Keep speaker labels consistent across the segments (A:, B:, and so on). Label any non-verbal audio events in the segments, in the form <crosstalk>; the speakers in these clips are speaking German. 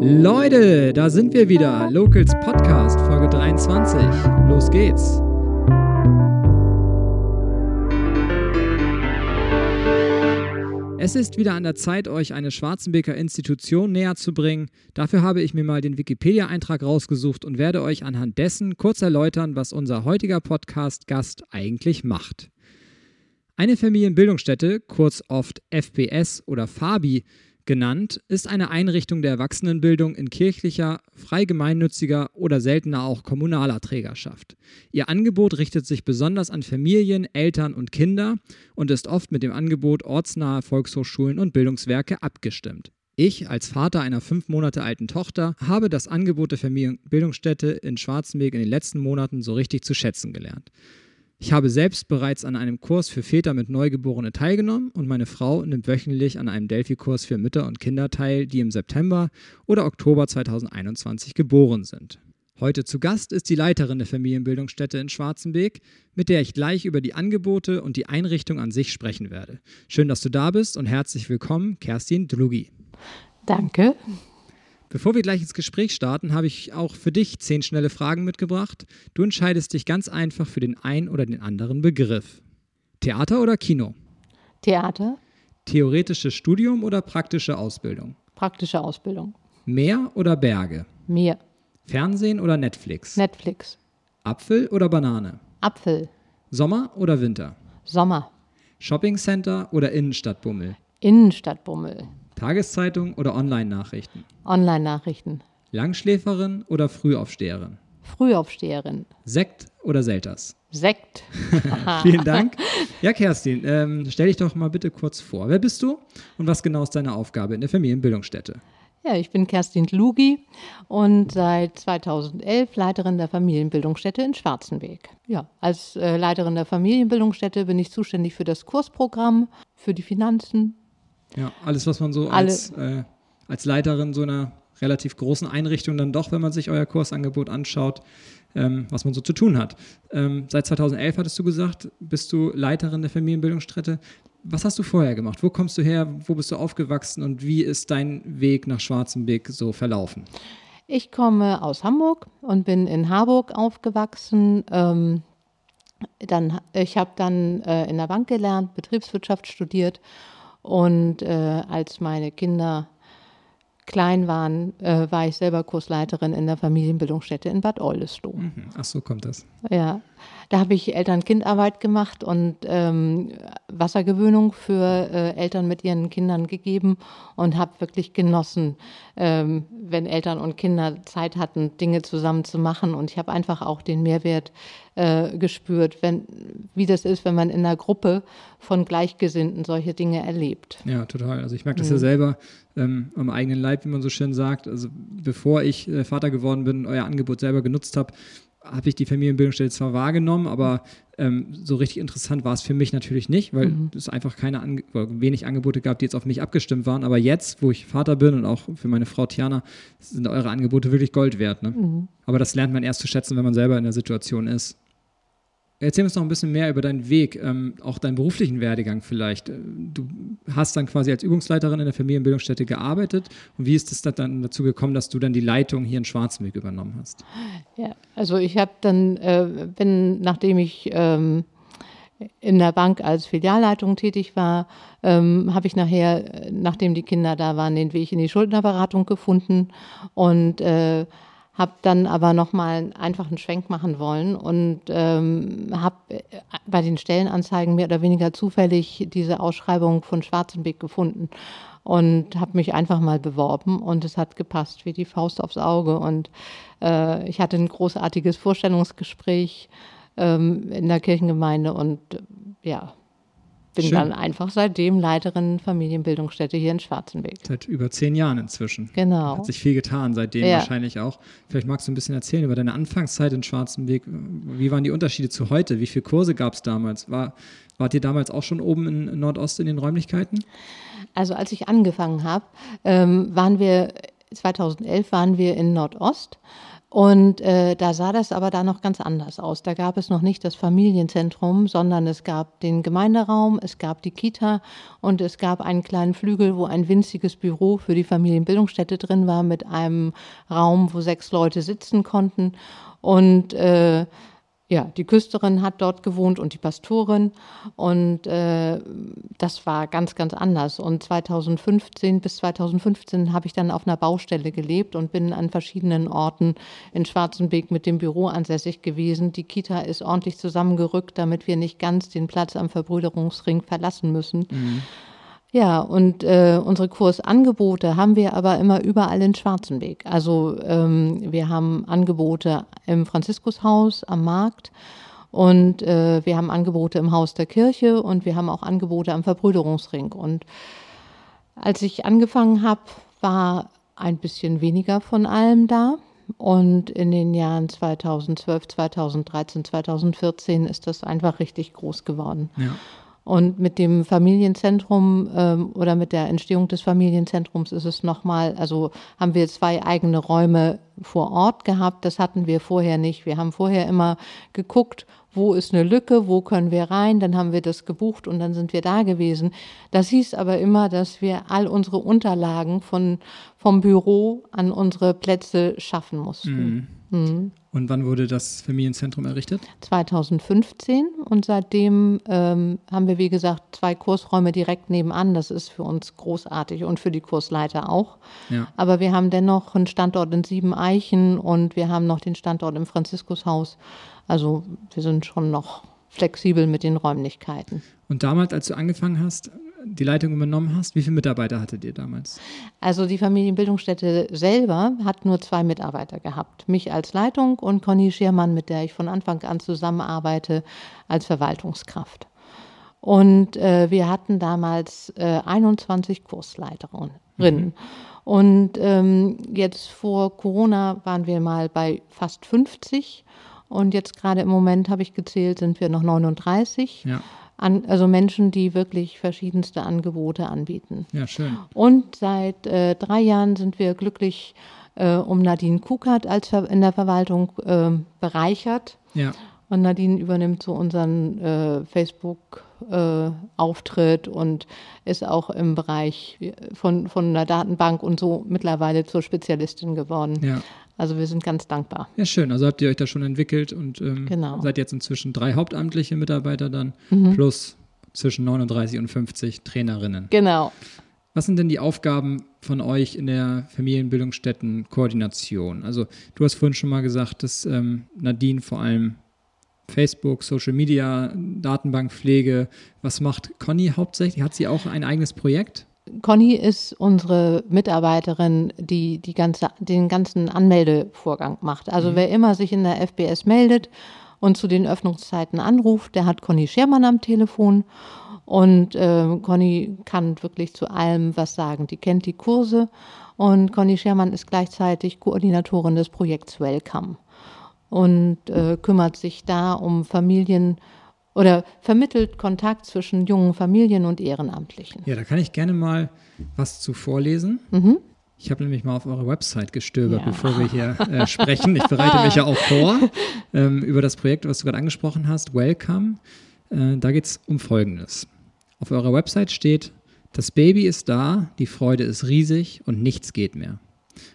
A: Leute, da sind wir wieder. Locals Podcast, Folge 23. Los geht's. Es ist wieder an der Zeit, euch eine Schwarzenbeker Institution näher zu bringen. Dafür habe ich mir mal den Wikipedia-Eintrag rausgesucht und werde euch anhand dessen kurz erläutern, was unser heutiger Podcast-Gast eigentlich macht. Eine Familienbildungsstätte, kurz oft FPS oder FABI genannt, ist eine Einrichtung der Erwachsenenbildung in kirchlicher, frei gemeinnütziger oder seltener auch kommunaler Trägerschaft. Ihr Angebot richtet sich besonders an Familien, Eltern und Kinder und ist oft mit dem Angebot ortsnaher Volkshochschulen und Bildungswerke abgestimmt. Ich, als Vater einer fünf Monate alten Tochter, habe das Angebot der Familienbildungsstätte in Schwarzenberg in den letzten Monaten so richtig zu schätzen gelernt. Ich habe selbst bereits an einem Kurs für Väter mit Neugeborene teilgenommen und meine Frau nimmt wöchentlich an einem Delphi-Kurs für Mütter und Kinder teil, die im September oder Oktober 2021 geboren sind. Heute zu Gast ist die Leiterin der Familienbildungsstätte in Schwarzenbeek, mit der ich gleich über die Angebote und die Einrichtung an sich sprechen werde. Schön, dass du da bist und herzlich willkommen, Kerstin Dlugi.
B: Danke.
A: Bevor wir gleich ins Gespräch starten, habe ich auch für dich zehn schnelle Fragen mitgebracht. Du entscheidest dich ganz einfach für den einen oder den anderen Begriff. Theater oder Kino?
B: Theater.
A: Theoretisches Studium oder praktische Ausbildung?
B: Praktische Ausbildung.
A: Meer oder Berge?
B: Meer.
A: Fernsehen oder Netflix?
B: Netflix.
A: Apfel oder Banane?
B: Apfel.
A: Sommer oder Winter?
B: Sommer.
A: Shoppingcenter oder Innenstadtbummel?
B: Innenstadtbummel.
A: Tageszeitung oder Online-Nachrichten?
B: Online-Nachrichten.
A: Langschläferin oder Frühaufsteherin?
B: Frühaufsteherin.
A: Sekt oder Selters?
B: Sekt. <laughs>
A: Vielen Dank. Ja, Kerstin, ähm, stell dich doch mal bitte kurz vor. Wer bist du und was genau ist deine Aufgabe in der Familienbildungsstätte?
B: Ja, ich bin Kerstin Lugi und seit 2011 Leiterin der Familienbildungsstätte in Schwarzenberg. Ja, als äh, Leiterin der Familienbildungsstätte bin ich zuständig für das Kursprogramm, für die Finanzen,
A: ja, alles, was man so als, äh, als Leiterin so einer relativ großen Einrichtung dann doch, wenn man sich euer Kursangebot anschaut, ähm, was man so zu tun hat. Ähm, seit 2011 hattest du gesagt, bist du Leiterin der Familienbildungsstätte. Was hast du vorher gemacht? Wo kommst du her? Wo bist du aufgewachsen? Und wie ist dein Weg nach Schwarzenbeek so verlaufen?
B: Ich komme aus Hamburg und bin in Harburg aufgewachsen. Ähm, dann, ich habe dann äh, in der Bank gelernt, Betriebswirtschaft studiert und äh, als meine Kinder klein waren, äh, war ich selber Kursleiterin in der Familienbildungsstätte in Bad Oldesloe.
A: Mhm. Ach so kommt das.
B: Ja, da habe ich Eltern-Kind-Arbeit gemacht und ähm, Wassergewöhnung für äh, Eltern mit ihren Kindern gegeben und habe wirklich genossen, ähm, wenn Eltern und Kinder Zeit hatten, Dinge zusammen zu machen. Und ich habe einfach auch den Mehrwert äh, gespürt, wenn, wie das ist, wenn man in einer Gruppe von Gleichgesinnten solche Dinge erlebt.
A: Ja, total. Also ich merke das mhm. ja selber ähm, am eigenen Leib, wie man so schön sagt. Also bevor ich äh, Vater geworden bin euer Angebot selber genutzt habe, habe ich die Familienbildungsstelle zwar wahrgenommen, aber ähm, so richtig interessant war es für mich natürlich nicht, weil mhm. es einfach keine Ange wenig Angebote gab, die jetzt auf mich abgestimmt waren. Aber jetzt, wo ich Vater bin und auch für meine Frau Tiana, sind eure Angebote wirklich Gold wert. Ne? Mhm. Aber das lernt man erst zu schätzen, wenn man selber in der Situation ist. Erzähl uns noch ein bisschen mehr über deinen Weg, ähm, auch deinen beruflichen Werdegang vielleicht. Äh, du hast dann quasi als Übungsleiterin in der Familienbildungsstätte gearbeitet. Und wie ist es dann dazu gekommen, dass du dann die Leitung hier in Schwarzenberg übernommen hast?
B: Ja, also ich habe dann, äh, bin, nachdem ich ähm, in der Bank als Filialleitung tätig war, ähm, habe ich nachher, nachdem die Kinder da waren, den Weg in die Schuldnerberatung gefunden und äh, habe dann aber nochmal einfach einen Schwenk machen wollen und ähm, habe äh, bei den Stellenanzeigen mehr oder weniger zufällig diese Ausschreibung von Schwarzenbeck gefunden und habe mich einfach mal beworben und es hat gepasst wie die Faust aufs Auge und äh, ich hatte ein großartiges Vorstellungsgespräch ähm, in der Kirchengemeinde und äh, ja, bin Schön. dann einfach seitdem Leiterin Familienbildungsstätte hier in Schwarzenberg.
A: Seit über zehn Jahren inzwischen.
B: Genau.
A: Hat sich viel getan seitdem ja. wahrscheinlich auch. Vielleicht magst du ein bisschen erzählen über deine Anfangszeit in Schwarzenberg. Wie waren die Unterschiede zu heute? Wie viele Kurse gab es damals? War, wart ihr damals auch schon oben in Nordost in den Räumlichkeiten?
B: Also als ich angefangen habe, ähm, waren wir 2011 waren wir in Nordost Und äh, da sah das aber da noch ganz anders aus. Da gab es noch nicht das Familienzentrum, sondern es gab den Gemeinderaum, es gab die Kita und es gab einen kleinen Flügel, wo ein winziges Büro für die Familienbildungsstätte drin war, mit einem Raum, wo sechs Leute sitzen konnten. Und äh, ja, die Küsterin hat dort gewohnt und die Pastorin. Und äh, das war ganz, ganz anders. Und 2015 bis 2015 habe ich dann auf einer Baustelle gelebt und bin an verschiedenen Orten in Schwarzenbeek mit dem Büro ansässig gewesen. Die Kita ist ordentlich zusammengerückt, damit wir nicht ganz den Platz am Verbrüderungsring verlassen müssen. Mhm. Ja, und äh, unsere Kursangebote haben wir aber immer überall in Schwarzenbeek. Also ähm, wir haben Angebote im Franziskushaus am Markt und äh, wir haben Angebote im Haus der Kirche und wir haben auch Angebote am Verbrüderungsring. Und als ich angefangen habe, war ein bisschen weniger von allem da. Und in den Jahren 2012, 2013, 2014 ist das einfach richtig groß geworden. Ja. Und mit dem Familienzentrum ähm, oder mit der Entstehung des Familienzentrums ist es nochmal, also haben wir zwei eigene Räume vor Ort gehabt. Das hatten wir vorher nicht. Wir haben vorher immer geguckt, wo ist eine Lücke, wo können wir rein, dann haben wir das gebucht und dann sind wir da gewesen. Das hieß aber immer, dass wir all unsere Unterlagen von, vom Büro an unsere Plätze schaffen mussten.
A: Mhm. Mhm. Und wann wurde das Familienzentrum errichtet?
B: 2015 und seitdem ähm, haben wir, wie gesagt, zwei Kursräume direkt nebenan. Das ist für uns großartig und für die Kursleiter auch. Ja. Aber wir haben dennoch einen Standort in Sieben Eichen und wir haben noch den Standort im Franziskushaus. Also wir sind schon noch flexibel mit den Räumlichkeiten.
A: Und damals, als du angefangen hast, die Leitung übernommen hast, wie viele Mitarbeiter hattet ihr damals?
B: Also die Familienbildungsstätte selber hat nur zwei Mitarbeiter gehabt. Mich als Leitung und Conny Schiermann, mit der ich von Anfang an zusammenarbeite, als Verwaltungskraft. Und äh, wir hatten damals äh, 21 Kursleiterinnen. Mhm. Und ähm, jetzt vor Corona waren wir mal bei fast 50 und jetzt gerade im Moment habe ich gezählt, sind wir noch 39. Ja. An, also Menschen, die wirklich verschiedenste Angebote anbieten.
A: Ja, schön.
B: Und seit äh, drei Jahren sind wir glücklich äh, um Nadine Kukert als in der Verwaltung äh, bereichert. Ja. Und Nadine übernimmt so unseren äh, Facebook-Auftritt äh, und ist auch im Bereich von, von einer Datenbank und so mittlerweile zur Spezialistin geworden. Ja. Also wir sind ganz dankbar.
A: Ja, schön. Also habt ihr euch da schon entwickelt und ähm, genau. seid jetzt inzwischen drei hauptamtliche Mitarbeiter dann mhm. plus zwischen 39 und 50 Trainerinnen.
B: Genau.
A: Was sind denn die Aufgaben von euch in der Familienbildungsstätten-Koordination? Also du hast vorhin schon mal gesagt, dass ähm, Nadine vor allem Facebook, Social Media, Datenbankpflege. Was macht Conny hauptsächlich? Hat sie auch ein eigenes Projekt?
B: Conny ist unsere Mitarbeiterin, die, die ganze, den ganzen Anmeldevorgang macht. Also mhm. wer immer sich in der FBS meldet und zu den Öffnungszeiten anruft, der hat Conny Schermann am Telefon. Und äh, Conny kann wirklich zu allem was sagen. Die kennt die Kurse und Conny Schermann ist gleichzeitig Koordinatorin des Projekts Welcome und äh, kümmert sich da um Familien, oder vermittelt Kontakt zwischen jungen Familien und Ehrenamtlichen.
A: Ja, da kann ich gerne mal was zu vorlesen. Mhm. Ich habe nämlich mal auf eure Website gestöbert, ja. bevor wir hier äh, sprechen. Ich bereite mich ja auch vor <laughs> ähm, über das Projekt, was du gerade angesprochen hast, Welcome. Äh, da geht es um Folgendes. Auf eurer Website steht, das Baby ist da, die Freude ist riesig und nichts geht mehr.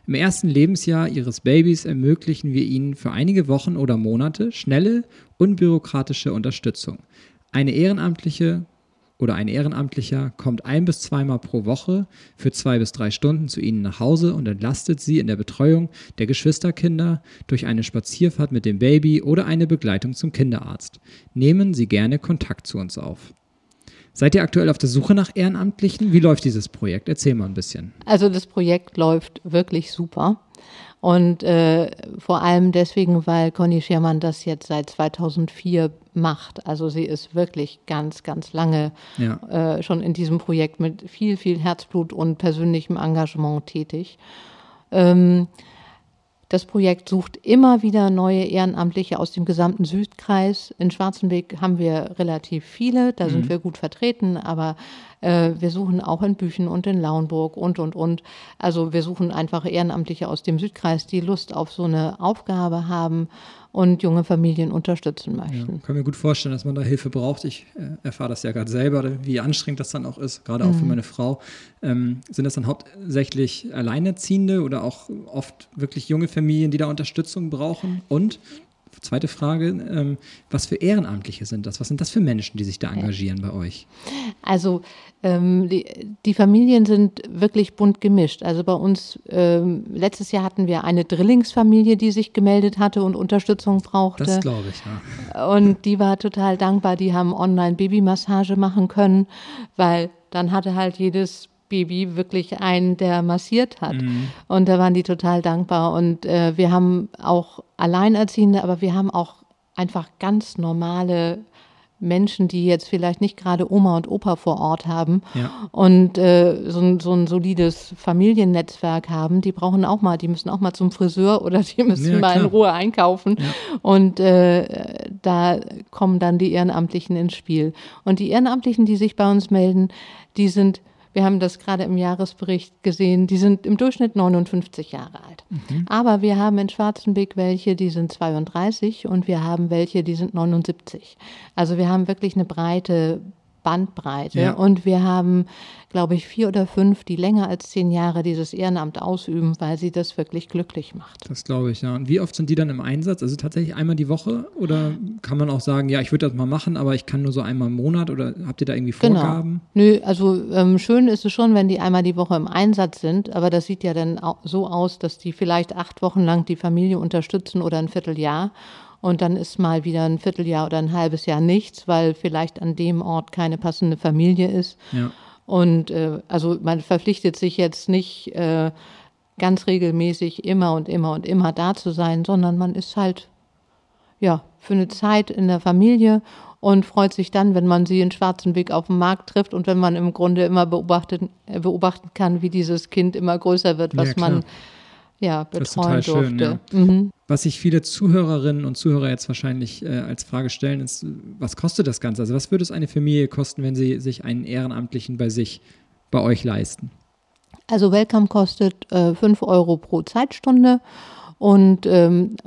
A: Im ersten Lebensjahr Ihres Babys ermöglichen wir Ihnen für einige Wochen oder Monate schnelle, unbürokratische Unterstützung. Eine Ehrenamtliche oder ein Ehrenamtlicher kommt ein bis zweimal pro Woche für zwei bis drei Stunden zu Ihnen nach Hause und entlastet Sie in der Betreuung der Geschwisterkinder durch eine Spazierfahrt mit dem Baby oder eine Begleitung zum Kinderarzt. Nehmen Sie gerne Kontakt zu uns auf. Seid ihr aktuell auf der Suche nach Ehrenamtlichen? Wie läuft dieses Projekt? Erzähl mal ein bisschen.
B: Also das Projekt läuft wirklich super. Und äh, vor allem deswegen, weil Conny Schermann das jetzt seit 2004 macht. Also sie ist wirklich ganz, ganz lange ja. äh, schon in diesem Projekt mit viel, viel Herzblut und persönlichem Engagement tätig. Ähm, Das Projekt sucht immer wieder neue Ehrenamtliche aus dem gesamten Südkreis. In Schwarzenberg haben wir relativ viele, da sind mhm. wir gut vertreten, aber wir suchen auch in Büchen und in Lauenburg und, und, und. Also wir suchen einfach Ehrenamtliche aus dem Südkreis, die Lust auf so eine Aufgabe haben und junge Familien unterstützen möchten.
A: Ja, kann mir gut vorstellen, dass man da Hilfe braucht. Ich äh, erfahre das ja gerade selber, wie anstrengend das dann auch ist, gerade auch mhm. für meine Frau. Ähm, sind das dann hauptsächlich Alleinerziehende oder auch oft wirklich junge Familien, die da Unterstützung brauchen? Und zweite Frage, ähm, was für Ehrenamtliche sind das? Was sind das für Menschen, die sich da engagieren bei euch?
B: Also ähm, die, die, Familien sind wirklich bunt gemischt. Also bei uns, ähm, letztes Jahr hatten wir eine Drillingsfamilie, die sich gemeldet hatte und Unterstützung brauchte.
A: Das glaube ich,
B: ja. Und die war total dankbar. Die haben online Babymassage machen können, weil dann hatte halt jedes Baby wirklich einen, der massiert hat. Mhm. Und da waren die total dankbar. Und äh, wir haben auch Alleinerziehende, aber wir haben auch einfach ganz normale Menschen, die jetzt vielleicht nicht gerade Oma und Opa vor Ort haben ja. und äh, so, ein, so, ein, solides Familiennetzwerk haben, die brauchen auch mal, die müssen auch mal zum Friseur oder die müssen ja, mal in Ruhe einkaufen. Ja. Und äh, da kommen dann die Ehrenamtlichen ins Spiel. Und die Ehrenamtlichen, die sich bei uns melden, die sind wir haben das gerade im Jahresbericht gesehen. Die sind im Durchschnitt 59 Jahre alt. Mhm. Aber wir haben in Schwarzenbeck welche, die sind 32 und wir haben welche, die sind 79. Also wir haben wirklich eine breite Bandbreite. Ja. Und wir haben, glaube ich, vier oder fünf, die länger als zehn Jahre dieses Ehrenamt ausüben, weil sie das wirklich glücklich macht.
A: Das glaube ich, ja. Und wie oft sind die dann im Einsatz? Also tatsächlich einmal die Woche? Oder kann man auch sagen, ja, ich würde das mal machen, aber ich kann nur so einmal im Monat? Oder habt ihr da irgendwie genau. Vorgaben?
B: Genau. Nö, also ähm, schön ist es schon, wenn die einmal die Woche im Einsatz sind, aber das sieht ja dann so aus, dass die vielleicht acht Wochen lang die Familie unterstützen oder ein Vierteljahr und dann ist mal wieder ein Vierteljahr oder ein halbes Jahr nichts, weil vielleicht an dem Ort keine passende Familie ist. Ja. Und äh, also man verpflichtet sich jetzt nicht äh, ganz regelmäßig immer und immer und immer da zu sein, sondern man ist halt ja für eine Zeit in der Familie und freut sich dann, wenn man sie in Schwarzenbeck auf dem Markt trifft und wenn man im Grunde immer beobachtet, äh, beobachten kann, wie dieses Kind immer größer wird, was ja, man ja, betreuen durfte. Schön, ja.
A: mhm. Was sich viele Zuhörerinnen und Zuhörer jetzt wahrscheinlich äh, als Frage stellen, ist, was kostet das Ganze? Also was würde es eine Familie kosten, wenn sie sich einen Ehrenamtlichen bei sich, bei euch leisten?
B: Also Welcome kostet äh, 5 Euro pro Zeitstunde. Und ähm,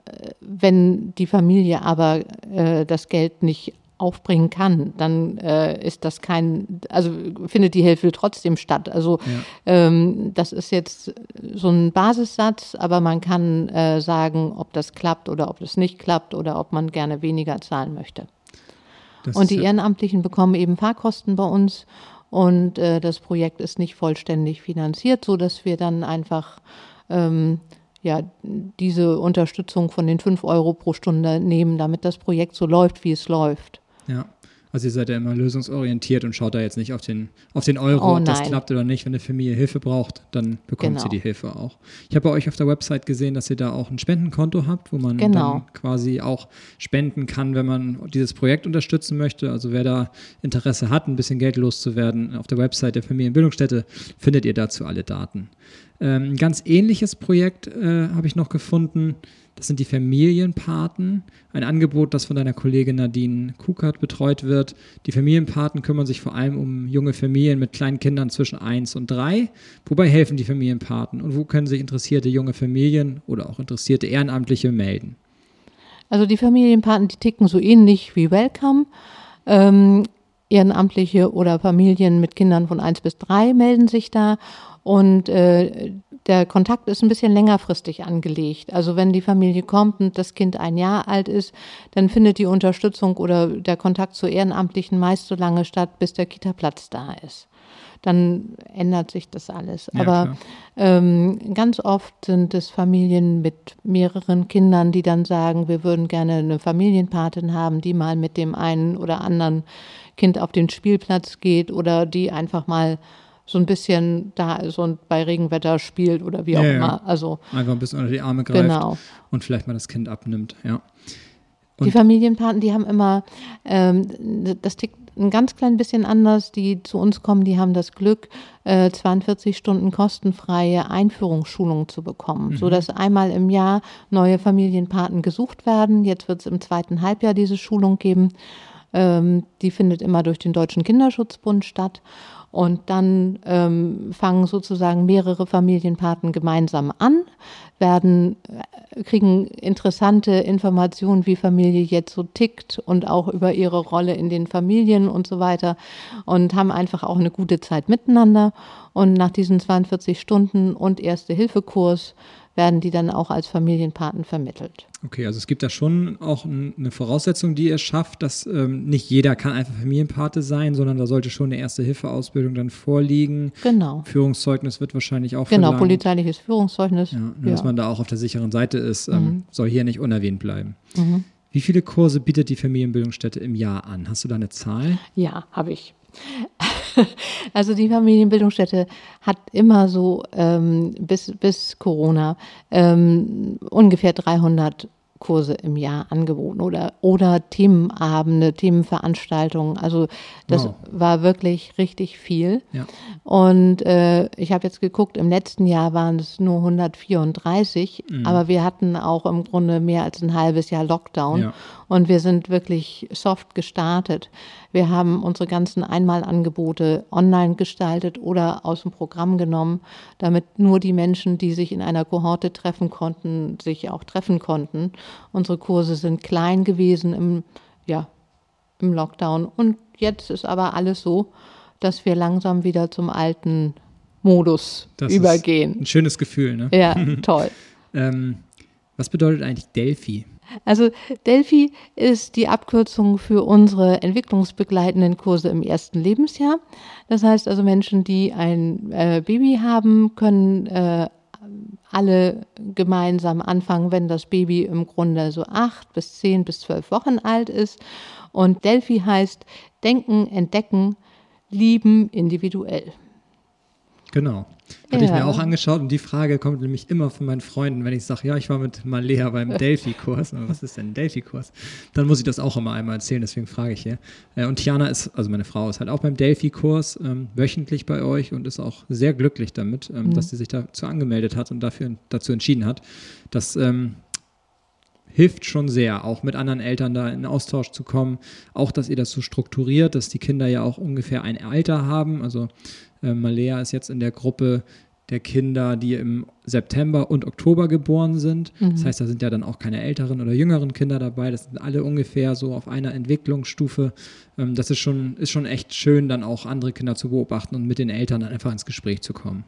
B: wenn die Familie aber äh, das Geld nicht aufbringen kann, dann äh, ist das kein, also findet die Hilfe trotzdem statt. Also ja. ähm, das ist jetzt so ein Basissatz, aber man kann äh, sagen, ob das klappt oder ob das nicht klappt oder ob man gerne weniger zahlen möchte. Das und die Ehrenamtlichen bekommen eben Fahrkosten bei uns und äh, das Projekt ist nicht vollständig finanziert, so dass wir dann einfach ähm, ja, diese Unterstützung von den 5 Euro pro Stunde nehmen, damit das Projekt so läuft, wie es läuft.
A: Ja. Also ihr seid ja immer lösungsorientiert und schaut da jetzt nicht auf den, auf den Euro, oh, ob das klappt oder nicht. Wenn eine Familie Hilfe braucht, dann bekommt genau. sie die Hilfe auch. Ich habe bei euch auf der Website gesehen, dass ihr da auch ein Spendenkonto habt, wo man genau. dann quasi auch spenden kann, wenn man dieses Projekt unterstützen möchte. Also wer da Interesse hat, ein bisschen Geld loszuwerden, auf der Website der Familienbildungsstätte findet ihr dazu alle Daten. Ähm, ein ganz ähnliches Projekt äh, habe ich noch gefunden das sind die Familienpaten, ein Angebot, das von deiner Kollegin Nadine Kukert betreut wird. Die Familienpaten kümmern sich vor allem um junge Familien mit kleinen Kindern zwischen 1 und 3. Wobei helfen die Familienpaten und wo können sich interessierte junge Familien oder auch interessierte Ehrenamtliche melden?
B: Also die Familienpaten, die ticken so ähnlich wie Welcome. Ähm, Ehrenamtliche oder Familien mit Kindern von 1 bis 3 melden sich da und äh, der Kontakt ist ein bisschen längerfristig angelegt. Also wenn die Familie kommt und das Kind ein Jahr alt ist, dann findet die Unterstützung oder der Kontakt zu Ehrenamtlichen meist so lange statt, bis der Kita-Platz da ist. Dann ändert sich das alles. Ja, Aber ähm, ganz oft sind es Familien mit mehreren Kindern, die dann sagen, wir würden gerne eine Familienpatin haben, die mal mit dem einen oder anderen Kind auf den Spielplatz geht oder die einfach mal so ein bisschen da ist und bei Regenwetter spielt oder wie auch ja, immer. Also
A: einfach ein bisschen unter die Arme greift genau. und vielleicht mal das Kind abnimmt, ja.
B: die Familienpaten, die haben immer, ähm, das tickt ein ganz klein bisschen anders. Die zu uns kommen, die haben das Glück, äh, 42 Stunden kostenfreie Einführungsschulung zu bekommen, mhm. sodass einmal im Jahr neue Familienpaten gesucht werden. Jetzt wird es im zweiten Halbjahr diese Schulung geben. Ähm, die findet immer durch den Deutschen Kinderschutzbund statt. Und dann ähm, fangen sozusagen mehrere Familienpaten gemeinsam an, werden, äh, kriegen interessante Informationen, wie Familie jetzt so tickt und auch über ihre Rolle in den Familien und so weiter und haben einfach auch eine gute Zeit miteinander. Und nach diesen 42 Stunden und Erste-Hilfe-Kurs werden die dann auch als Familienpaten vermittelt.
A: Okay, also es gibt da schon auch eine Voraussetzung, die ihr schafft, dass ähm, nicht jeder kann einfach Familienpate sein, sondern da sollte schon eine Erste-Hilfe-Ausbildung dann vorliegen.
B: Genau.
A: Führungszeugnis wird wahrscheinlich auch
B: Genau, verlangt. polizeiliches Führungszeugnis.
A: Ja, nur, ja. dass man da auch auf der sicheren Seite ist, ähm, mhm. soll hier nicht unerwähnt bleiben. Mhm. Wie viele Kurse bietet die Familienbildungsstätte im Jahr an? Hast du da eine Zahl?
B: Ja, habe ich. <laughs> Also die Familienbildungsstätte hat immer so ähm, bis, bis Corona ähm, ungefähr 300 Kurse im Jahr angeboten oder, oder Themenabende, Themenveranstaltungen. Also das wow. war wirklich richtig viel. Ja. Und äh, ich habe jetzt geguckt, im letzten Jahr waren es nur 134, mhm. aber wir hatten auch im Grunde mehr als ein halbes Jahr Lockdown ja. und wir sind wirklich soft gestartet. Wir haben unsere ganzen Einmalangebote online gestaltet oder aus dem Programm genommen, damit nur die Menschen, die sich in einer Kohorte treffen konnten, sich auch treffen konnten. Unsere Kurse sind klein gewesen im, ja, im Lockdown. Und jetzt ist aber alles so, dass wir langsam wieder zum alten Modus das übergehen.
A: ein schönes Gefühl, ne?
B: Ja, <laughs> toll.
A: ähm, was bedeutet eigentlich Delphi?
B: Also Delphi ist die Abkürzung für unsere entwicklungsbegleitenden Kurse im ersten Lebensjahr. Das heißt also Menschen, die ein äh, Baby haben, können äh, alle gemeinsam anfangen, wenn das Baby im Grunde so acht bis zehn bis zwölf Wochen alt ist. Und Delphi heißt Denken, Entdecken, Lieben individuell.
A: Genau. Hatte ja. ich mir auch angeschaut und die Frage kommt nämlich immer von meinen Freunden, wenn ich sage, ja, ich war mit Malea beim <laughs> Delphi-Kurs. Was ist denn ein Delphi-Kurs? Dann muss ich das auch immer einmal erzählen, deswegen frage ich hier. Äh, und Tiana ist, also meine Frau ist halt auch beim Delphi-Kurs ähm, wöchentlich bei euch und ist auch sehr glücklich damit, ähm, mhm. dass sie sich dazu angemeldet hat und dafür, dazu entschieden hat. Das ähm, hilft schon sehr, auch mit anderen Eltern da in Austausch zu kommen. Auch, dass ihr das so strukturiert, dass die Kinder ja auch ungefähr ein Alter haben. Also äh, Malea ist jetzt in der Gruppe der Kinder, die im September und Oktober geboren sind. Mhm. Das heißt, da sind ja dann auch keine älteren oder jüngeren Kinder dabei. Das sind alle ungefähr so auf einer Entwicklungsstufe. Ähm, das ist schon, ist schon echt schön, dann auch andere Kinder zu beobachten und mit den Eltern dann einfach ins Gespräch zu kommen.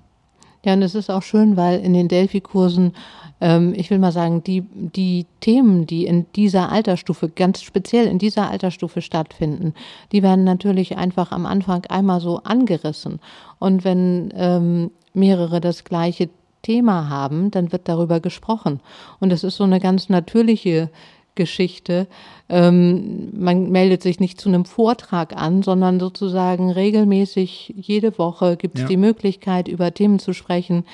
B: Ja, und es ist auch schön, weil in den Delphi-Kursen, ähm, ich will mal sagen, die, die Themen, die in dieser Altersstufe, ganz speziell in dieser Altersstufe stattfinden, die werden natürlich einfach am Anfang einmal so angerissen. Und wenn ähm, mehrere das gleiche Thema haben, dann wird darüber gesprochen. Und es ist so eine ganz natürliche Geschichte. Ähm, man meldet sich nicht zu einem Vortrag an, sondern sozusagen regelmäßig jede Woche gibt es ja. die Möglichkeit, über Themen zu sprechen.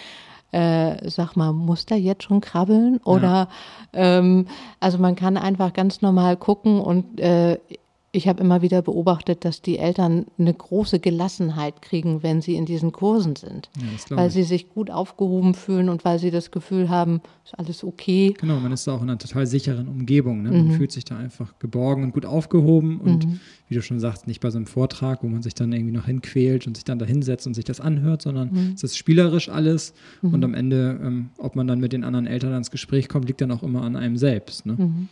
B: Äh, sag mal, muss der jetzt schon krabbeln? Oder ja. ähm, also man kann einfach ganz normal gucken und äh, ich habe immer wieder beobachtet, dass die Eltern eine große Gelassenheit kriegen, wenn sie in diesen Kursen sind. Ja, weil sie sich gut aufgehoben fühlen und weil sie das Gefühl haben, ist alles okay.
A: Genau, man ist auch in einer total sicheren Umgebung. Ne? Man mhm. fühlt sich da einfach geborgen und gut aufgehoben und mhm. wie du schon sagst, nicht bei so einem Vortrag, wo man sich dann irgendwie noch hinquält und sich dann da hinsetzt und sich das anhört, sondern mhm. es ist spielerisch alles und mhm. am Ende, ähm, ob man dann mit den anderen Eltern ins Gespräch kommt, liegt dann auch immer an einem selbst. Ne?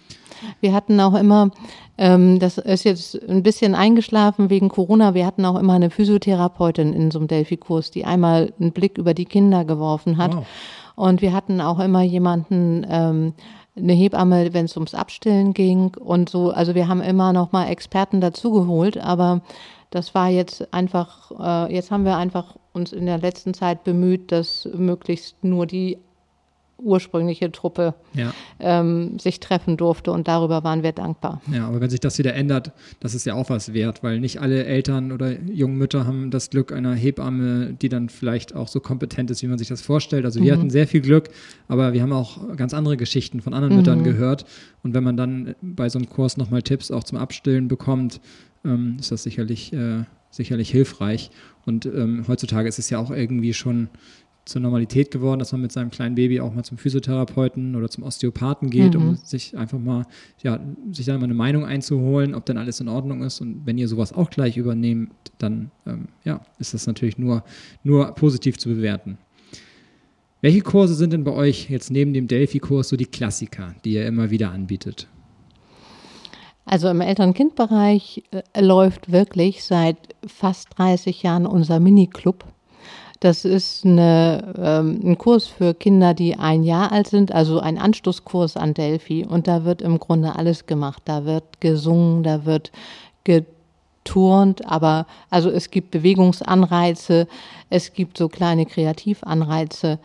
B: Wir hatten auch immer, ähm, das ist jetzt ein bisschen eingeschlafen wegen Corona, wir hatten auch immer eine Physiotherapeutin in so einem Delphi-Kurs, die einmal einen Blick über die Kinder geworfen hat. Wow. Und wir hatten auch immer jemanden, ähm, eine Hebamme, wenn es ums Abstillen ging und so. Also wir haben immer noch mal Experten dazugeholt, aber das war jetzt einfach, äh, jetzt haben wir einfach uns in der letzten Zeit bemüht, dass möglichst nur die ursprüngliche Truppe
A: Ja.
B: ähm, sich treffen durfte und darüber waren wir dankbar.
A: Ja, aber wenn sich das wieder ändert, das ist ja auch was wert, weil nicht alle Eltern oder jungen Mütter haben das Glück einer Hebamme, die dann vielleicht auch so kompetent ist, wie man sich das vorstellt. Also wir hatten sehr viel Glück, aber wir haben auch ganz andere Geschichten von anderen Müttern gehört. Und wenn man dann bei so einem Kurs nochmal Tipps auch zum Abstillen bekommt, ähm, ist das sicherlich, äh, sicherlich hilfreich. Und ähm, heutzutage ist es ja auch irgendwie schon zur Normalität geworden, dass man mit seinem kleinen Baby auch mal zum Physiotherapeuten oder zum Osteopathen geht, um sich einfach mal, ja, sich da mal eine Meinung einzuholen, ob dann alles in Ordnung ist. Und wenn ihr sowas auch gleich übernehmt, dann ähm, ja, ist das natürlich nur, nur positiv zu bewerten. Welche Kurse sind denn bei euch jetzt neben dem Delphi-Kurs so die Klassiker, die ihr immer wieder anbietet?
B: Also im Eltern-Kind-Bereich äh, läuft wirklich seit fast 30 Jahren unser Mini-Club. Das ist eine, ähm, ein Kurs für Kinder, die ein Jahr alt sind, also ein Anstoßkurs an Delphi. Und da wird im Grunde alles gemacht. Da wird gesungen, da wird geturnt, aber also es gibt Bewegungsanreize, es gibt so kleine Kreativanreize.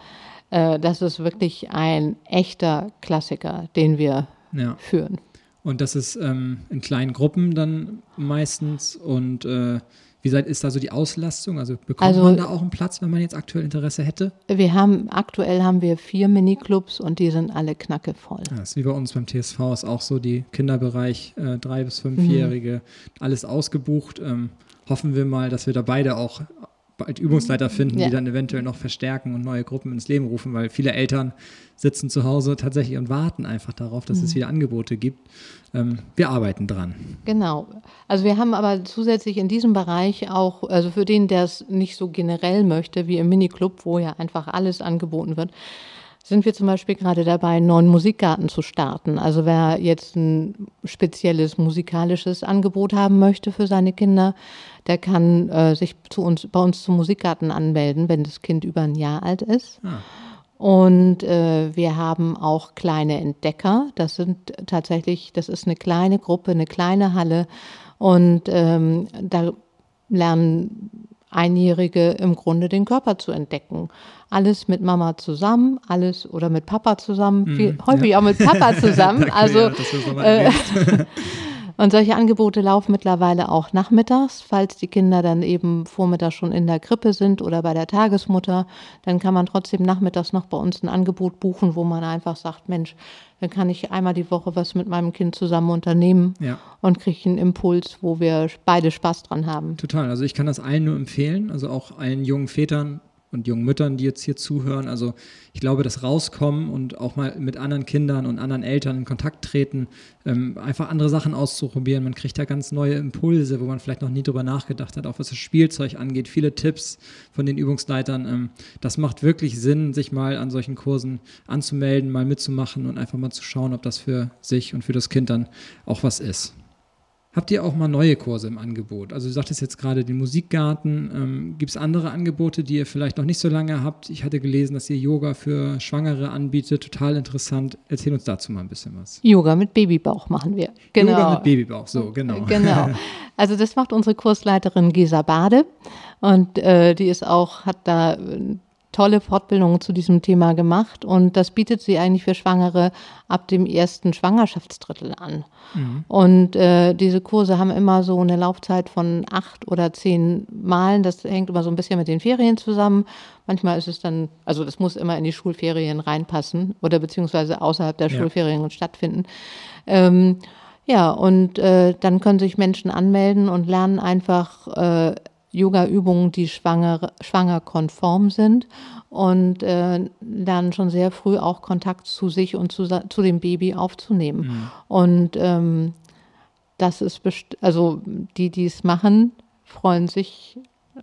B: Äh, das ist wirklich ein echter Klassiker, den wir
A: Ja.
B: führen.
A: Und das ist ähm, in kleinen Gruppen dann meistens. Und äh, wie seid, ist da so die Auslastung? Also bekommt
B: Also-
A: man da auch einen Platz, wenn man jetzt aktuell Interesse hätte?
B: Wir haben, aktuell haben wir vier Miniclubs und die sind alle knackevoll.
A: Ja, das ist wie bei uns beim TSV, ist auch so die Kinderbereich, äh, drei- bis fünfjährige, alles ausgebucht. Ähm, hoffen wir mal, dass wir da beide auch bald Übungsleiter finden,
B: Ja.
A: die dann eventuell noch verstärken und neue Gruppen ins Leben rufen, weil viele Eltern sitzen zu Hause tatsächlich und warten einfach darauf, dass es wieder Angebote gibt. Ähm, wir arbeiten dran.
B: Genau. Also wir haben aber zusätzlich in diesem Bereich auch, also für den, der es nicht so generell möchte, wie im Miniclub, wo ja einfach alles angeboten wird, sind wir zum Beispiel gerade dabei, einen neuen Musikgarten zu starten. Also wer jetzt ein spezielles musikalisches Angebot haben möchte für seine Kinder, der kann äh, sich zu uns, bei uns zum Musikgarten anmelden, wenn das Kind über ein Jahr alt ist.
A: Ah.
B: Und äh, wir haben auch kleine Entdecker. Das sind tatsächlich, das ist eine kleine Gruppe, eine kleine Halle. Und ähm, da lernen Einjährige im Grunde den Körper zu entdecken. Alles mit Mama zusammen, alles oder mit Papa zusammen, viel, häufig auch mit Papa <laughs> zusammen.
A: Danke,
B: also
A: ja,
B: äh. <laughs> und solche Angebote laufen mittlerweile auch nachmittags, falls die Kinder dann eben vormittags schon in der Krippe sind oder bei der Tagesmutter. Dann kann man trotzdem nachmittags noch bei uns ein Angebot buchen, wo man einfach sagt, Mensch, dann kann ich einmal die Woche was mit meinem Kind zusammen unternehmen
A: Ja.
B: und kriege einen Impuls, wo wir beide Spaß dran haben.
A: Total. Also ich kann das allen nur empfehlen, also auch allen jungen Vätern und jungen Müttern, die jetzt hier zuhören. Also ich glaube, das Rauskommen und auch mal mit anderen Kindern und anderen Eltern in Kontakt treten, ähm, einfach andere Sachen auszuprobieren. Man kriegt da ganz neue Impulse, wo man vielleicht noch nie drüber nachgedacht hat, auch was das Spielzeug angeht. Viele Tipps von den Übungsleitern. Ähm, das macht wirklich Sinn, sich mal an solchen Kursen anzumelden, mal mitzumachen und einfach mal zu schauen, ob das für sich und für das Kind dann auch was ist. Habt ihr auch mal neue Kurse im Angebot? Also du sagtest jetzt gerade den Musikgarten. Ähm, Gibt es andere Angebote, die ihr vielleicht noch nicht so lange habt? Ich hatte gelesen, dass ihr Yoga für Schwangere anbietet. Total interessant. Erzähl uns dazu mal ein bisschen was.
B: Yoga mit Babybauch machen wir. Genau.
A: Yoga mit Babybauch, so genau. <laughs>
B: Genau. Also das macht unsere Kursleiterin Gesa Bade und äh, die ist auch, hat da äh, tolle Fortbildungen zu diesem Thema gemacht und das bietet sie eigentlich für Schwangere ab dem ersten Schwangerschaftsdrittel an. Und äh, diese Kurse haben immer so eine Laufzeit von acht oder zehn Malen. Das hängt immer so ein bisschen mit den Ferien zusammen. Manchmal ist es dann, also das muss immer in die Schulferien reinpassen oder beziehungsweise außerhalb der
A: Ja.
B: Schulferien stattfinden. Ähm, ja, und äh, dann können sich Menschen anmelden und lernen einfach äh, Yoga-Übungen, die schwanger, schwangerkonform sind und äh, lernen schon sehr früh auch Kontakt zu sich und zu, zu dem Baby aufzunehmen. Und ähm, das ist, also die, die es machen, freuen sich,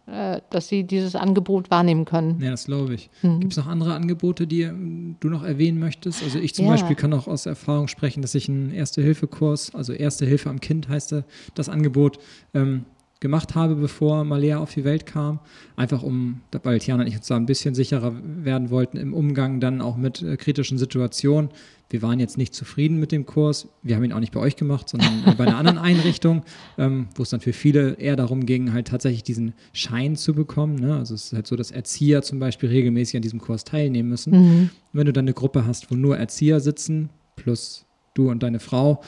B: äh, dass sie dieses Angebot wahrnehmen können.
A: Ja, das glaube ich.
B: Mhm.
A: Gibt es noch andere Angebote, die ähm, du noch erwähnen möchtest? Also ich zum
B: Ja.
A: Beispiel kann auch aus Erfahrung sprechen, dass ich einen Erste-Hilfe-Kurs, also Erste Hilfe am Kind heißt das Angebot, ähm, gemacht habe, bevor Malea auf die Welt kam. Einfach um, weil Tiana und ich uns da ein bisschen sicherer werden wollten im Umgang dann auch mit äh, kritischen Situationen. Wir waren jetzt nicht zufrieden mit dem Kurs. Wir haben ihn auch nicht bei euch gemacht, sondern <laughs> bei einer anderen Einrichtung, ähm, wo es dann für viele eher darum ging, halt tatsächlich diesen Schein zu bekommen. Ne? Also es ist halt so, dass Erzieher zum Beispiel regelmäßig an diesem Kurs teilnehmen müssen. Mhm. Wenn du dann eine Gruppe hast, wo nur Erzieher sitzen, plus du und deine Frau,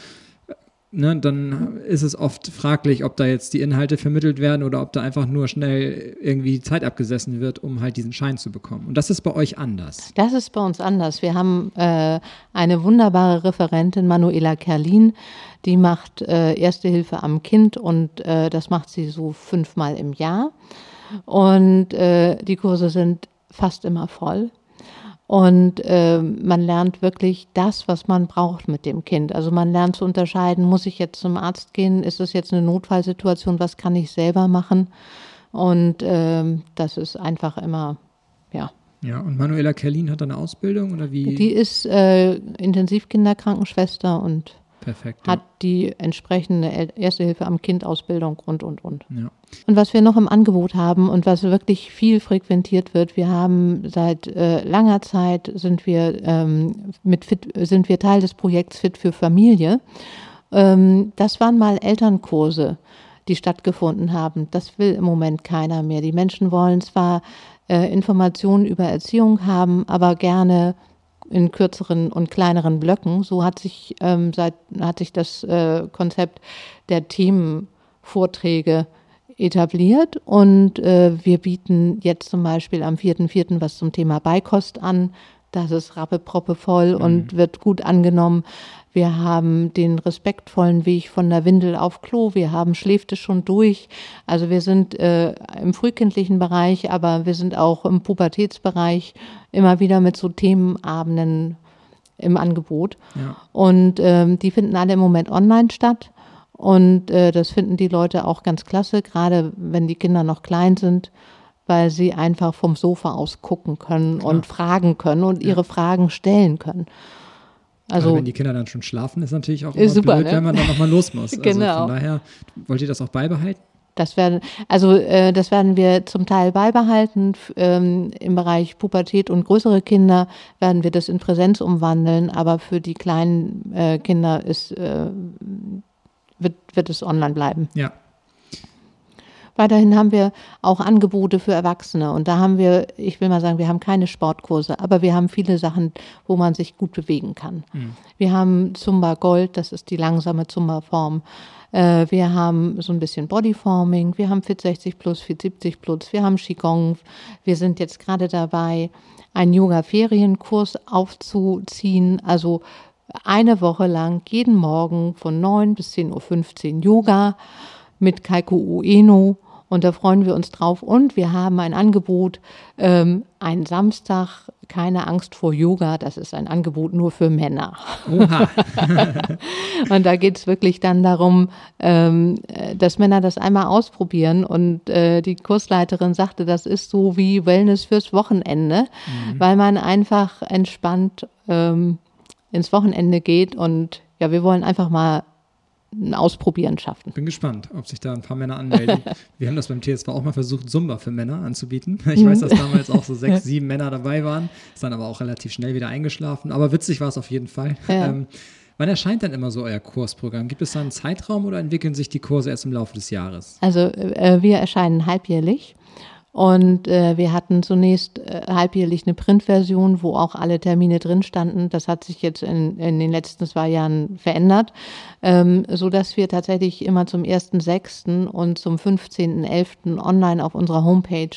A: ne, dann ist es oft fraglich, ob da jetzt die Inhalte vermittelt werden oder ob da einfach nur schnell irgendwie Zeit abgesessen wird, um halt diesen Schein zu bekommen. Und das ist bei euch anders.
B: Das ist bei uns anders. Wir haben äh, eine wunderbare Referentin, Manuela Kerlin, die macht äh, Erste Hilfe am Kind und äh, das macht sie so fünfmal im Jahr. Und äh, die Kurse sind fast immer voll. Und äh, man lernt wirklich das, was man braucht mit dem Kind. Also man lernt zu unterscheiden, muss ich jetzt zum Arzt gehen? Ist es jetzt eine Notfallsituation? Was kann ich selber machen? Und äh, das ist einfach immer, ja.
A: Ja, und Manuela Kerlin hat eine Ausbildung oder wie?
B: Die ist äh, Intensivkinderkrankenschwester und
A: Perfekt,
B: hat die entsprechende Erste Hilfe am Kind Ausbildung und, und, und.
A: Ja.
B: Und was wir noch im Angebot haben und was wirklich viel frequentiert wird, wir haben seit äh, langer Zeit sind wir, ähm, mit Fit, sind wir Teil des Projekts Fit für Familie. Ähm, das waren mal Elternkurse, die stattgefunden haben. Das will im Moment keiner mehr. Die Menschen wollen zwar äh, Informationen über Erziehung haben, aber gerne in kürzeren und kleineren Blöcken. So hat sich, ähm, seit, hat sich das äh, Konzept der Themenvorträge etabliert und äh, wir bieten jetzt zum Beispiel am 4.4. was zum Thema Beikost an. Das ist rappeproppe voll mhm. und wird gut angenommen. Wir haben den respektvollen Weg von der Windel auf Klo. Wir haben schläft es schon durch. Also wir sind äh, im frühkindlichen Bereich, aber wir sind auch im Pubertätsbereich immer wieder mit so Themenabenden im Angebot.
A: Ja.
B: Und ähm, die finden alle im Moment online statt. Und äh, das finden die Leute auch ganz klasse, gerade wenn die Kinder noch klein sind, weil sie einfach vom Sofa aus gucken können Klar. und fragen können und ja. ihre Fragen stellen können.
A: Also, also, wenn die Kinder dann schon schlafen, ist natürlich auch immer
B: super,
A: blöd,
B: ne?
A: wenn man dann nochmal los muss.
B: genau. <laughs>
A: Also von daher, wollt ihr das auch beibehalten?
B: Das werden, also äh, das werden wir zum Teil beibehalten. Ähm, Im Bereich Pubertät und größere Kinder werden wir das in Präsenz umwandeln, aber für die kleinen äh, Kinder ist, äh, wird, wird es online bleiben.
A: Ja.
B: Weiterhin haben wir auch Angebote für Erwachsene. Und da haben wir, ich will mal sagen, wir haben keine Sportkurse, aber wir haben viele Sachen, wo man sich gut bewegen kann. Mhm. Wir haben Zumba Gold, das ist die langsame Zumba-Form. Äh, wir haben so ein bisschen Bodyforming, wir haben Fit 60 plus, Fit 70 plus, wir haben Qigong. Wir sind jetzt gerade dabei, einen Yoga-Ferienkurs aufzuziehen. Also eine Woche lang jeden Morgen von 9 bis 10.15 Uhr Yoga mit Kaiko Ueno und da freuen wir uns drauf. Und wir haben ein Angebot, ähm, ein Samstag, keine Angst vor Yoga, das ist ein Angebot nur für Männer.
A: Oha. <laughs>
B: und da geht es wirklich dann darum, ähm, dass Männer das einmal ausprobieren. Und äh, die Kursleiterin sagte, das ist so wie Wellness fürs Wochenende, mhm. weil man einfach entspannt ähm, ins Wochenende geht. Und ja, wir wollen einfach mal ein Ausprobieren schaffen.
A: Bin gespannt, ob sich da ein paar Männer anmelden. <laughs> Wir haben das beim TSV auch mal versucht, Zumba für Männer anzubieten. <laughs> Ich weiß, dass damals auch so <laughs> sechs, sieben Männer dabei waren. Ist dann aber auch relativ schnell wieder eingeschlafen. Aber witzig war es auf jeden Fall.
B: Ja. Ähm,
A: wann erscheint denn immer so euer Kursprogramm? Gibt es da einen Zeitraum oder entwickeln sich die Kurse erst im Laufe des Jahres?
B: Also äh, wir erscheinen halbjährlich. Und äh, wir hatten zunächst äh, halbjährlich eine Printversion, wo auch alle Termine drin standen. Das hat sich jetzt in, in den letzten zwei Jahren verändert, ähm, so dass wir tatsächlich immer zum 1.6. und zum 15.11. online auf unserer Homepage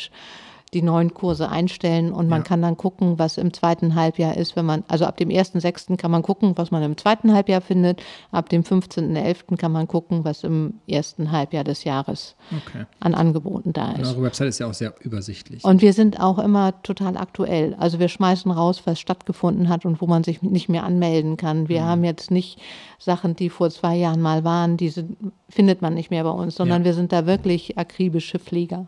B: die neuen Kurse einstellen und man ja. kann dann gucken, was im zweiten Halbjahr ist, wenn man, also ab dem 1.6. kann man gucken, was man im zweiten Halbjahr findet, ab dem 15.11. kann man gucken, was im ersten Halbjahr des Jahres
A: okay.
B: an Angeboten da ist.
A: Und eure Website ist ja auch sehr übersichtlich.
B: Und wir sind auch immer total aktuell. Also wir schmeißen raus, was stattgefunden hat und wo man sich nicht mehr anmelden kann. Wir mhm. haben jetzt nicht Sachen, die vor zwei Jahren mal waren, diese findet man nicht mehr bei uns, sondern ja. wir sind da wirklich akribische Flieger.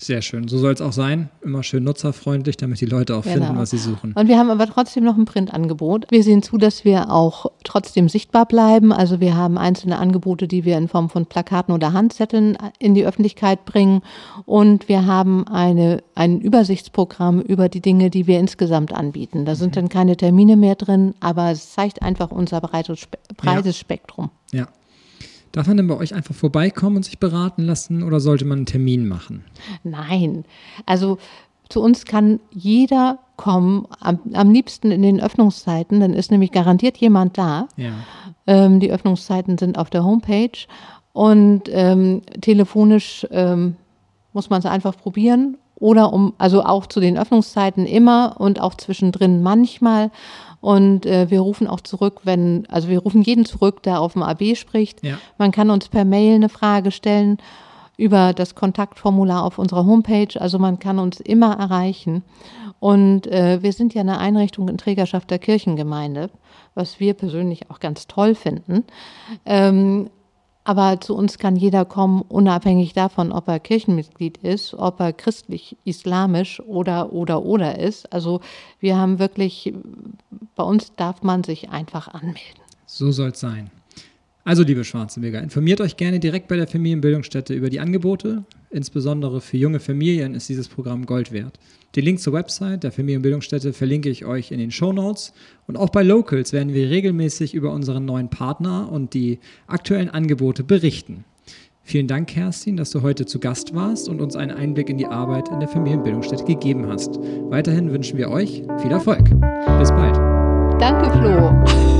A: Sehr schön. So soll es auch sein. Immer schön nutzerfreundlich, damit die Leute auch genau. finden, was sie suchen.
B: Und wir haben aber trotzdem noch ein Printangebot. Wir sehen zu, dass wir auch trotzdem sichtbar bleiben. Also wir haben einzelne Angebote, die wir in Form von Plakaten oder Handzetteln in die Öffentlichkeit bringen. Und wir haben eine, ein Übersichtsprogramm über die Dinge, die wir insgesamt anbieten. Da sind mhm. dann keine Termine mehr drin, aber es zeigt einfach unser breites, breites ja. Spektrum.
A: Ja. Darf man denn bei euch einfach vorbeikommen und sich beraten lassen oder sollte man einen Termin machen?
B: Nein, also zu uns kann jeder kommen, am, am liebsten in den Öffnungszeiten, dann ist nämlich garantiert jemand da. Ja. Ähm, die Öffnungszeiten sind auf der Homepage und ähm, telefonisch ähm, muss man es einfach probieren oder um, also auch zu den Öffnungszeiten immer und auch zwischendrin manchmal. Und äh, wir rufen auch zurück, wenn, also wir rufen jeden zurück, der auf dem AB spricht. Ja. Man kann uns per Mail eine Frage stellen über das Kontaktformular auf unserer Homepage. Also man kann uns immer erreichen. Und äh, wir sind ja eine Einrichtung in Trägerschaft der Kirchengemeinde, was wir persönlich auch ganz toll finden. Ähm, aber zu uns kann jeder kommen, unabhängig davon, ob er Kirchenmitglied ist, ob er christlich-islamisch oder, oder, oder ist. Also wir haben wirklich, bei uns darf man sich einfach anmelden.
A: So soll es sein. Also, liebe Schwarzenberger, informiert euch gerne direkt bei der Familienbildungsstätte über die Angebote. Insbesondere für junge Familien ist dieses Programm Gold wert. Den Link zur Website der Familienbildungsstätte verlinke ich euch in den Show Notes. Und auch bei Locals werden wir regelmäßig über unseren neuen Partner und die aktuellen Angebote berichten. Vielen Dank, Kerstin, dass du heute zu Gast warst und uns einen Einblick in die Arbeit in der Familienbildungsstätte gegeben hast. Weiterhin wünschen wir euch viel Erfolg. Bis bald.
B: Danke, Flo.